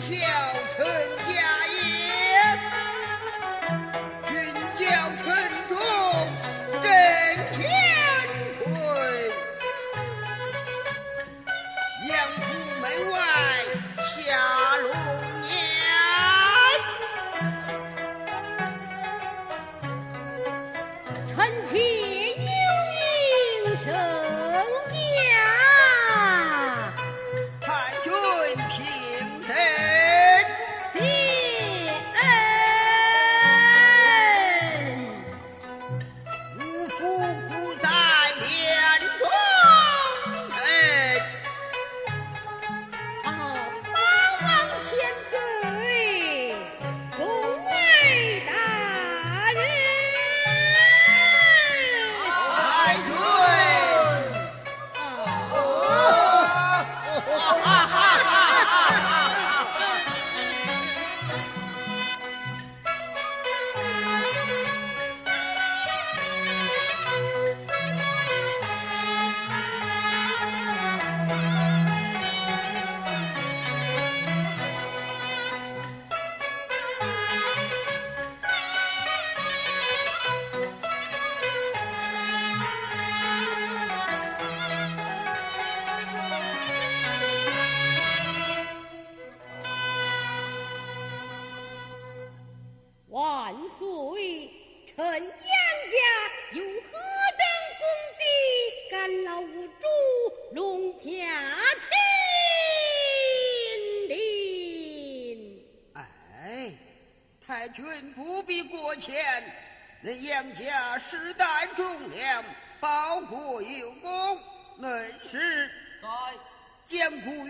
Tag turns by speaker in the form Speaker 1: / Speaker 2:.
Speaker 1: Sergio. 恁杨家世代忠良，报国有功，乃是
Speaker 2: 在
Speaker 1: 坚固于立，慈祥